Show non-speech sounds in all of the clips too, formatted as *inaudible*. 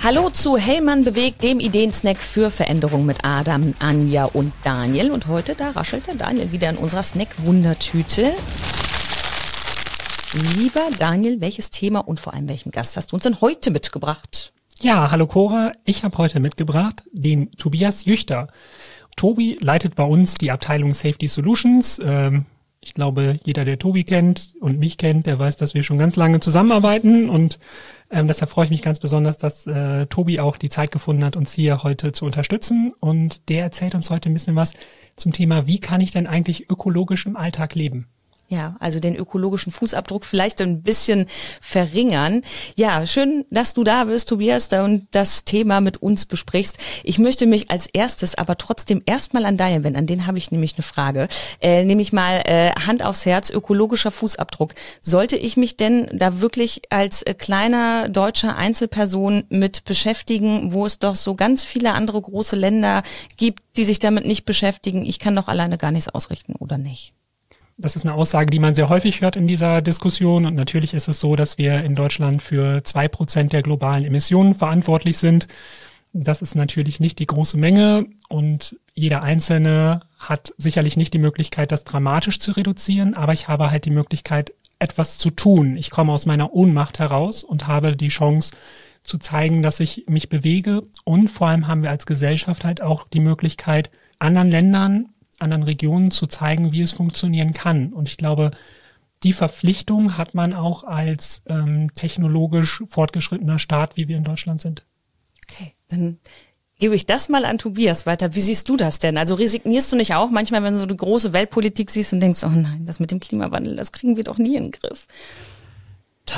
Hallo zu Hellmann bewegt, dem Ideensnack für Veränderung mit Adam, Anja und Daniel. Und heute, da raschelt der Daniel wieder in unserer Snack-Wundertüte. Lieber Daniel, welches Thema und vor allem welchen Gast hast du uns denn heute mitgebracht? Ja, hallo Cora. Ich habe heute mitgebracht den Tobias Jüchter. Tobi leitet bei uns die Abteilung Safety Solutions. Ähm, ich glaube, jeder, der Tobi kennt und mich kennt, der weiß, dass wir schon ganz lange zusammenarbeiten und ähm, deshalb freue ich mich ganz besonders, dass äh, Tobi auch die Zeit gefunden hat, uns hier heute zu unterstützen und der erzählt uns heute ein bisschen was zum Thema, wie kann ich denn eigentlich ökologisch im Alltag leben? Ja, also den ökologischen Fußabdruck vielleicht ein bisschen verringern. Ja, schön, dass du da bist, Tobias, und das Thema mit uns besprichst. Ich möchte mich als erstes aber trotzdem erstmal an Daniel wenden. An den habe ich nämlich eine Frage. Äh, nämlich mal äh, Hand aufs Herz, ökologischer Fußabdruck. Sollte ich mich denn da wirklich als äh, kleiner deutscher Einzelperson mit beschäftigen, wo es doch so ganz viele andere große Länder gibt, die sich damit nicht beschäftigen? Ich kann doch alleine gar nichts ausrichten, oder nicht? Das ist eine Aussage, die man sehr häufig hört in dieser Diskussion. Und natürlich ist es so, dass wir in Deutschland für zwei Prozent der globalen Emissionen verantwortlich sind. Das ist natürlich nicht die große Menge und jeder Einzelne hat sicherlich nicht die Möglichkeit, das dramatisch zu reduzieren, aber ich habe halt die Möglichkeit, etwas zu tun. Ich komme aus meiner Ohnmacht heraus und habe die Chance zu zeigen, dass ich mich bewege und vor allem haben wir als Gesellschaft halt auch die Möglichkeit, anderen Ländern anderen Regionen zu zeigen, wie es funktionieren kann. Und ich glaube, die Verpflichtung hat man auch als ähm, technologisch fortgeschrittener Staat, wie wir in Deutschland sind. Okay, dann gebe ich das mal an Tobias weiter. Wie siehst du das denn? Also resignierst du nicht auch manchmal, wenn du so eine große Weltpolitik siehst und denkst, oh nein, das mit dem Klimawandel, das kriegen wir doch nie in den Griff?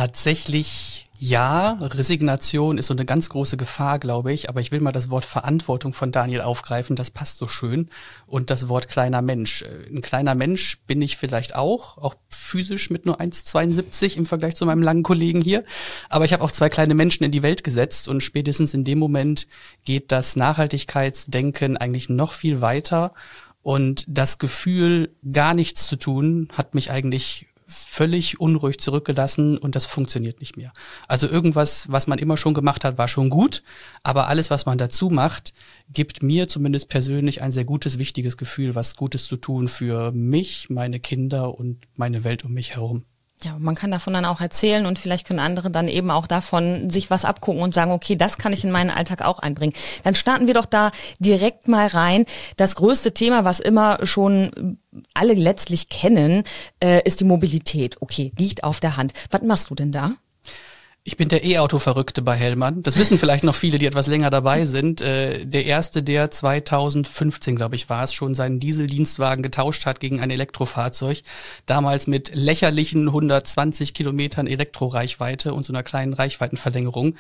Tatsächlich ja, Resignation ist so eine ganz große Gefahr, glaube ich, aber ich will mal das Wort Verantwortung von Daniel aufgreifen, das passt so schön. Und das Wort kleiner Mensch. Äh, ein kleiner Mensch bin ich vielleicht auch, auch physisch mit nur 1,72 im Vergleich zu meinem langen Kollegen hier. Aber ich habe auch zwei kleine Menschen in die Welt gesetzt und spätestens in dem Moment geht das Nachhaltigkeitsdenken eigentlich noch viel weiter. Und das Gefühl, gar nichts zu tun, hat mich eigentlich völlig unruhig zurückgelassen und das funktioniert nicht mehr. Also irgendwas, was man immer schon gemacht hat, war schon gut, aber alles, was man dazu macht, gibt mir zumindest persönlich ein sehr gutes, wichtiges Gefühl, was Gutes zu tun für mich, meine Kinder und meine Welt um mich herum. Ja, man kann davon dann auch erzählen und vielleicht können andere dann eben auch davon sich was abgucken und sagen, okay, das kann ich in meinen Alltag auch einbringen. Dann starten wir doch da direkt mal rein. Das größte Thema, was immer schon alle letztlich kennen, äh, ist die Mobilität. Okay, liegt auf der Hand. Was machst du denn da? Ich bin der E-Auto-Verrückte bei Hellmann. Das wissen vielleicht noch viele, die etwas länger dabei sind. Äh, der erste, der 2015, glaube ich, war es, schon seinen Dieseldienstwagen getauscht hat gegen ein Elektrofahrzeug. Damals mit lächerlichen 120 Kilometern Elektroreichweite und so einer kleinen Reichweitenverlängerung.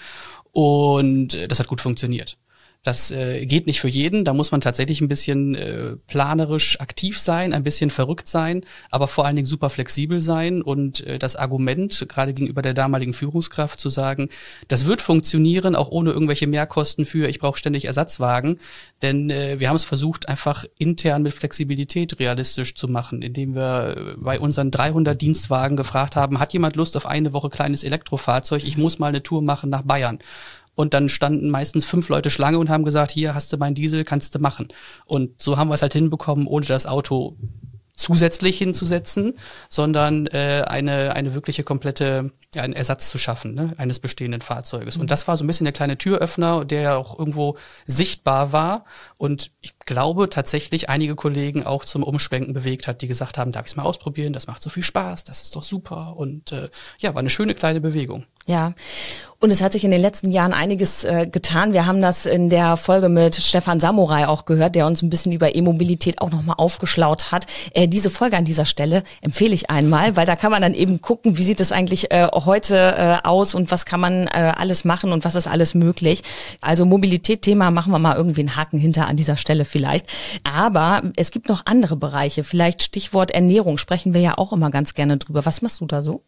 Und äh, das hat gut funktioniert. Das äh, geht nicht für jeden. Da muss man tatsächlich ein bisschen äh, planerisch aktiv sein, ein bisschen verrückt sein, aber vor allen Dingen super flexibel sein. Und äh, das Argument, gerade gegenüber der damaligen Führungskraft, zu sagen, das wird funktionieren, auch ohne irgendwelche Mehrkosten für, ich brauche ständig Ersatzwagen. Denn äh, wir haben es versucht, einfach intern mit Flexibilität realistisch zu machen, indem wir äh, bei unseren 300 Dienstwagen gefragt haben, hat jemand Lust auf eine Woche kleines Elektrofahrzeug? Ich muss mal eine Tour machen nach Bayern. Und dann standen meistens fünf Leute Schlange und haben gesagt, hier hast du mein Diesel, kannst du machen. Und so haben wir es halt hinbekommen, ohne das Auto zusätzlich hinzusetzen, sondern äh, eine, eine wirkliche komplette, ja, einen Ersatz zu schaffen, ne, eines bestehenden Fahrzeuges. Und das war so ein bisschen der kleine Türöffner, der ja auch irgendwo sichtbar war und ich glaube tatsächlich einige Kollegen auch zum Umschwenken bewegt hat, die gesagt haben, darf ich es mal ausprobieren, das macht so viel Spaß, das ist doch super. Und äh, ja, war eine schöne kleine Bewegung. Ja, und es hat sich in den letzten Jahren einiges äh, getan. Wir haben das in der Folge mit Stefan Samurai auch gehört, der uns ein bisschen über E-Mobilität auch nochmal aufgeschlaut hat. Äh, diese Folge an dieser Stelle empfehle ich einmal, weil da kann man dann eben gucken, wie sieht es eigentlich äh, heute äh, aus und was kann man äh, alles machen und was ist alles möglich. Also Mobilität-Thema machen wir mal irgendwie einen Haken hinter an dieser Stelle vielleicht. Aber es gibt noch andere Bereiche. Vielleicht Stichwort Ernährung sprechen wir ja auch immer ganz gerne drüber. Was machst du da so?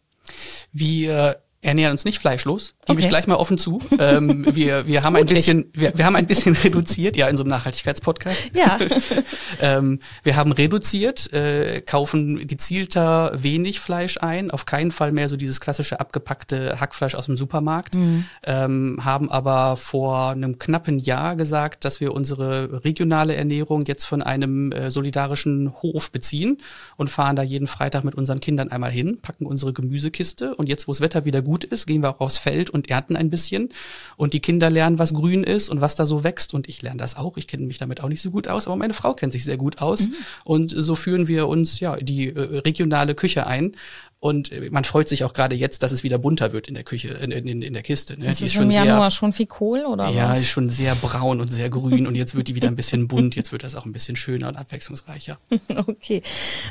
Wir ernähren uns nicht fleischlos, gebe Okay. ich gleich mal offen zu. ähm, wir, wir haben ein bisschen, wir, wir haben ein bisschen *laughs* reduziert, ja, in so einem Nachhaltigkeitspodcast. Ja. *laughs* ähm, wir haben reduziert, äh, kaufen gezielter wenig Fleisch ein, auf keinen Fall mehr so dieses klassische abgepackte Hackfleisch aus dem Supermarkt, ähm, haben aber vor einem knappen Jahr gesagt, dass wir unsere regionale Ernährung jetzt von einem äh, solidarischen Hof beziehen und fahren da jeden Freitag mit unseren Kindern einmal hin, packen unsere Gemüsekiste und jetzt, wo das Wetter wieder gut ist, gehen wir auch aufs Feld und ernten ein bisschen und die Kinder lernen, was grün ist und was da so wächst und ich lerne das auch. Ich kenne mich damit auch nicht so gut aus, aber meine Frau kennt sich sehr gut aus und so führen wir uns ja die äh, regionale Küche ein. Und äh, man freut sich auch gerade jetzt, dass es wieder bunter wird in der Küche, in, in, in der Kiste. Ne? Das Die ist im Januar schon viel Kohl oder ja, was? ist schon sehr braun und sehr grün und jetzt wird die wieder ein bisschen bunt, jetzt wird das auch ein bisschen schöner und abwechslungsreicher. *laughs* Okay,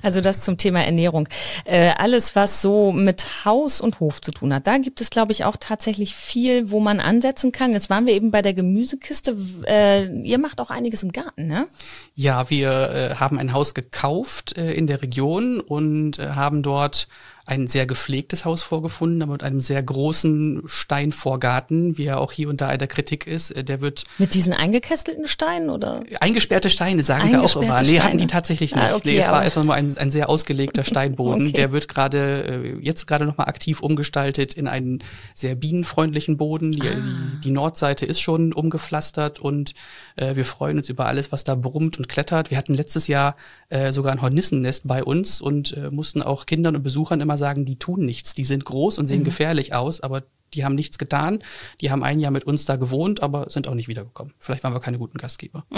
also das zum Thema Ernährung. Äh, alles, was so mit Haus und Hof zu tun hat, da gibt es, glaube ich, auch tatsächlich viel, wo man ansetzen kann. Jetzt waren wir eben bei der Gemüsekiste. Äh, ihr macht auch einiges im Garten, ne? Ja, wir äh, haben ein Haus gekauft äh, in der Region und äh, haben dort ein sehr gepflegtes Haus vorgefunden, aber mit einem sehr großen Steinvorgarten, wie er auch hier und da in der Kritik ist. Äh, Der wird Mit diesen eingekestelten Steinen oder? Eingesperrte Steine, sagen wir auch immer. Nee, hatten die tatsächlich nicht. Ah, okay, nee, es war einfach nur ein, ein sehr ausgelegter Steinboden. *laughs* Okay. Der wird gerade, äh, jetzt gerade nochmal aktiv umgestaltet in einen sehr bienenfreundlichen Boden. Die, Ah. die Nordseite ist schon umgepflastert und äh, wir freuen uns über alles, was da brummt und klettert. Wir hatten letztes Jahr äh, sogar ein Hornissennest bei uns und äh, mussten auch Kindern und Besuchern immer sagen, die tun nichts. Die sind groß und sehen Mhm. gefährlich aus, aber die haben nichts getan. Die haben ein Jahr mit uns da gewohnt, aber sind auch nicht wiedergekommen. Vielleicht waren wir keine guten Gastgeber. *laughs*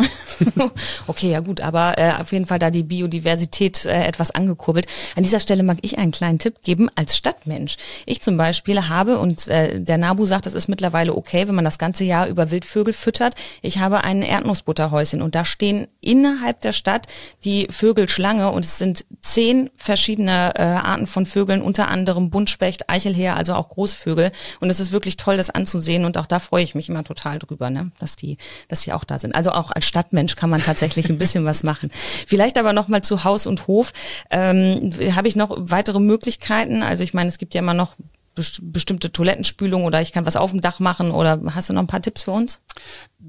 Okay, ja gut, aber äh, auf jeden Fall da die Biodiversität äh, etwas angekurbelt. An dieser Stelle mag ich einen kleinen Tipp geben als Stadtmensch. Ich zum Beispiel habe, und äh, der Nabu sagt, das ist mittlerweile okay, wenn man das ganze Jahr über Wildvögel füttert. Ich habe ein Erdnussbutterhäuschen und da stehen innerhalb der Stadt die Vögelschlange und es sind zehn verschiedene äh, Arten von Vögeln, unter anderem Buntspecht, Eichelheer, also auch Großvögel. Und es ist wirklich toll, das anzusehen und auch da freue ich mich immer total drüber, ne? dass die, dass die auch da sind. Also auch als Stadtmensch kann man tatsächlich ein bisschen was machen. *laughs* Vielleicht aber noch mal zu Haus und Hof. Ähm, Habe ich noch weitere Möglichkeiten? Also ich meine, es gibt ja immer noch best- bestimmte Toilettenspülung oder ich kann was auf dem Dach machen oder hast du noch ein paar Tipps für uns?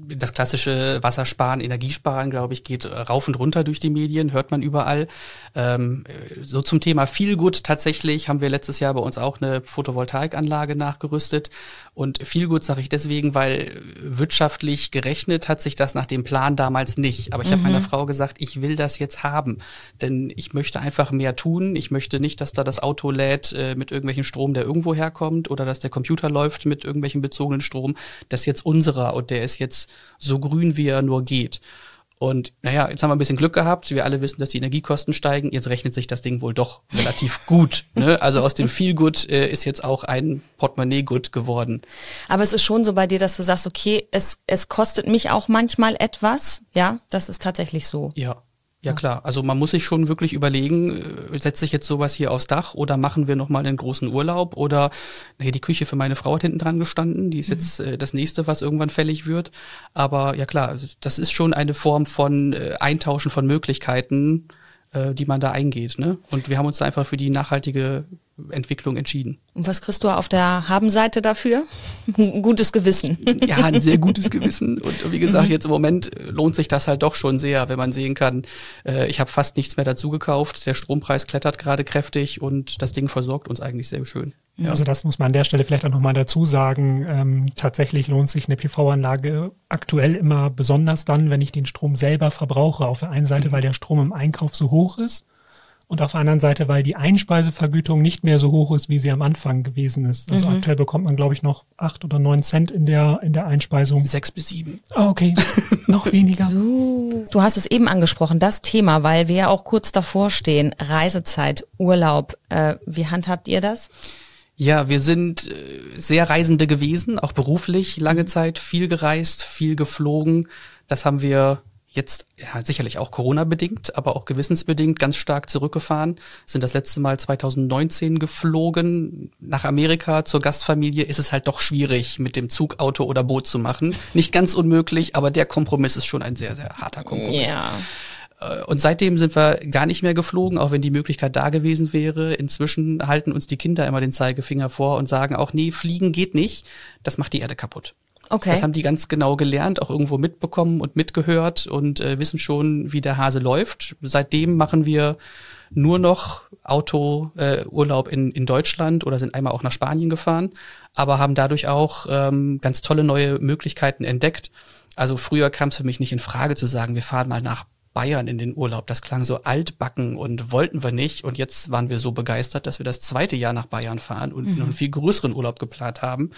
das klassische Wassersparen, Energiesparen, glaube ich, geht äh, rauf und runter durch die Medien, hört man überall. Ähm, äh, so zum Thema Feelgood tatsächlich haben wir letztes Jahr bei uns auch eine Photovoltaikanlage nachgerüstet. Und Feelgood sage ich deswegen, weil wirtschaftlich gerechnet hat sich das nach dem Plan damals nicht. Aber ich habe meiner Frau gesagt, ich will das jetzt haben, denn ich möchte einfach mehr tun. Ich möchte nicht, dass da das Auto lädt äh, mit irgendwelchem Strom, der irgendwo herkommt, oder dass der Computer läuft mit irgendwelchem bezogenen Strom. Das ist jetzt unserer und der ist jetzt so grün, wie er nur geht. Und naja, jetzt haben wir ein bisschen Glück gehabt. Wir alle wissen, dass die Energiekosten steigen. Jetzt rechnet sich das Ding wohl doch relativ *laughs* gut. Ne? Also aus dem Feelgood äh, ist jetzt auch ein Portemonnaie-Good geworden. Aber es ist schon so bei dir, dass du sagst, okay, es, es kostet mich auch manchmal etwas. Ja, das ist tatsächlich so. Ja. Ja klar, also man muss sich schon wirklich überlegen, äh, setze ich jetzt sowas hier aufs Dach oder machen wir nochmal einen großen Urlaub oder naja, die Küche für meine Frau hat hinten dran gestanden, die ist jetzt äh, das nächste, was irgendwann fällig wird. Aber ja klar, also das ist schon eine Form von äh, Eintauschen von Möglichkeiten, äh, die man da eingeht. Ne? Und wir haben uns da einfach für die nachhaltige Entwicklung entschieden. Und was kriegst du auf der Habenseite dafür? Ein *laughs* gutes Gewissen. *laughs* Ja, ein sehr gutes *laughs* Gewissen. Und wie gesagt, jetzt im Moment äh, lohnt sich das halt doch schon sehr, wenn man sehen kann, äh, ich habe fast nichts mehr dazu gekauft. Der Strompreis klettert gerade kräftig und das Ding versorgt uns eigentlich sehr schön. Ja. Also das muss man an der Stelle vielleicht auch nochmal dazu sagen. Ähm, tatsächlich lohnt sich eine PV-Anlage aktuell immer besonders dann, wenn ich den Strom selber verbrauche. Auf der einen Seite, weil der Strom im Einkauf so hoch ist und auf der anderen Seite, weil die Einspeisevergütung nicht mehr so hoch ist, wie sie am Anfang gewesen ist. Also aktuell bekommt man, glaube ich, noch acht oder neun Cent in der, in der Einspeisung. Sechs bis sieben. Ah, okay, *laughs* noch weniger. Du hast es eben angesprochen, das Thema, weil wir ja auch kurz davor stehen. Reisezeit, Urlaub. Äh, wie handhabt ihr das? Ja, wir sind äh, sehr Reisende gewesen, auch beruflich lange Zeit, viel gereist, viel geflogen. Das haben wir jetzt ja, sicherlich auch Corona-bedingt, aber auch gewissensbedingt ganz stark zurückgefahren. Sind das letzte Mal 2019 geflogen nach Amerika zur Gastfamilie. Ist es halt doch schwierig, mit dem Zug, Auto oder Boot zu machen. Nicht ganz unmöglich, aber der Kompromiss ist schon ein sehr, sehr harter Kompromiss. Äh, und seitdem sind wir gar nicht mehr geflogen, auch wenn die Möglichkeit da gewesen wäre. Inzwischen halten uns die Kinder immer den Zeigefinger vor und sagen auch, nee, fliegen geht nicht, das macht die Erde kaputt. Okay. Das haben die ganz genau gelernt, auch irgendwo mitbekommen und mitgehört und äh, wissen schon, wie der Hase läuft. Seitdem machen wir nur noch Autourlaub äh, in, in Deutschland oder sind einmal auch nach Spanien gefahren, aber haben dadurch auch ähm, ganz tolle neue Möglichkeiten entdeckt. Also früher kam es für mich nicht in Frage zu sagen, wir fahren mal nach Bayern in den Urlaub. Das klang so altbacken und wollten wir nicht. Und jetzt waren wir so begeistert, dass wir das zweite Jahr nach Bayern fahren und mhm. einen viel größeren Urlaub geplant haben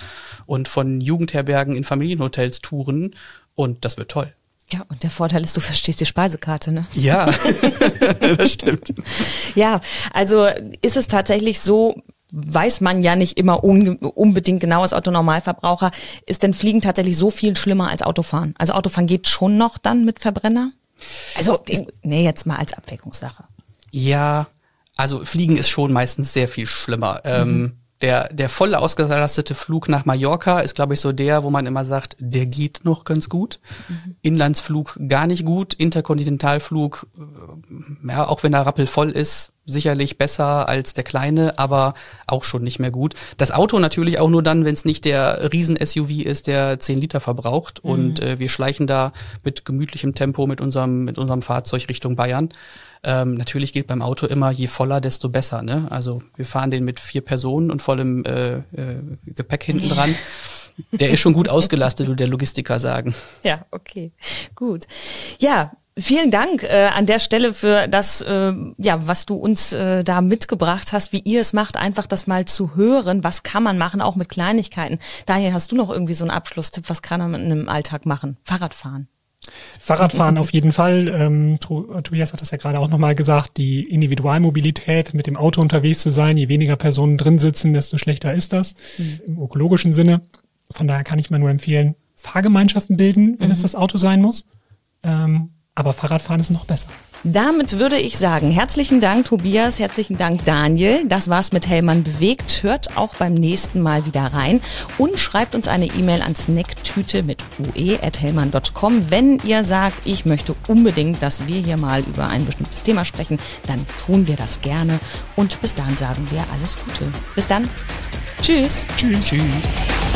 und von Jugendherbergen in Familienhotels touren. Und das wird toll. Ja, und der Vorteil ist, du verstehst die Speisekarte, ne? Ja, *laughs* das stimmt. Ja, also ist es tatsächlich so, weiß man ja nicht immer un unbedingt genau als Autonormalverbraucher, ist denn Fliegen tatsächlich so viel schlimmer als Autofahren? Also Autofahren geht schon noch dann mit Verbrenner? Also, nee, jetzt mal als Abwägungssache. Ja, also Fliegen ist schon meistens sehr viel schlimmer. Ähm, mhm. Ähm, der, der voll ausgelastete Flug nach Mallorca ist, glaube ich, so der, wo man immer sagt, der geht noch ganz gut. Mhm. Inlandsflug gar nicht gut. Interkontinentalflug, äh, ja, auch wenn er rappelvoll ist, sicherlich besser als der kleine, aber auch schon nicht mehr gut. Das Auto natürlich auch nur dann, wenn es nicht der Riesen-SUV ist, der 10 Liter verbraucht. Mhm. Und äh, wir schleichen da mit gemütlichem Tempo mit unserem, mit unserem Fahrzeug Richtung Bayern. Ähm, natürlich geht beim Auto immer, je voller, desto besser. Ne? Also wir fahren den mit vier Personen und vollem äh, äh, Gepäck hinten dran. Der ist schon gut ausgelastet, würde der Logistiker sagen. Ja, okay, gut. Ja, Vielen Dank äh, an der Stelle für das, äh, ja, was du uns äh, da mitgebracht hast, wie ihr es macht, einfach das mal zu hören. Was kann man machen, auch mit Kleinigkeiten? Daniel, hast du noch irgendwie so einen Abschlusstipp? Was kann man im Alltag machen? Fahrradfahren. Fahrradfahren auf jeden Fall. Ähm, Tobias hat das ja gerade auch nochmal gesagt, die Individualmobilität, mit dem Auto unterwegs zu sein, je weniger Personen drin sitzen, desto schlechter ist das mhm. im ökologischen Sinne. Von daher kann ich mir nur empfehlen, Fahrgemeinschaften bilden, wenn mhm. es das Auto sein muss. Ähm, aber Fahrradfahren ist noch besser. Damit würde ich sagen, herzlichen Dank Tobias, herzlichen Dank Daniel. Das war's mit Hellmann bewegt. Hört auch beim nächsten Mal wieder rein und schreibt uns eine E-Mail an snacktüte mit ue@hellmann.com, wenn ihr sagt, ich möchte unbedingt, dass wir hier mal über ein bestimmtes Thema sprechen, dann tun wir das gerne und bis dann sagen wir alles Gute. Bis dann. Tschüss. Tschüss. Tschüss.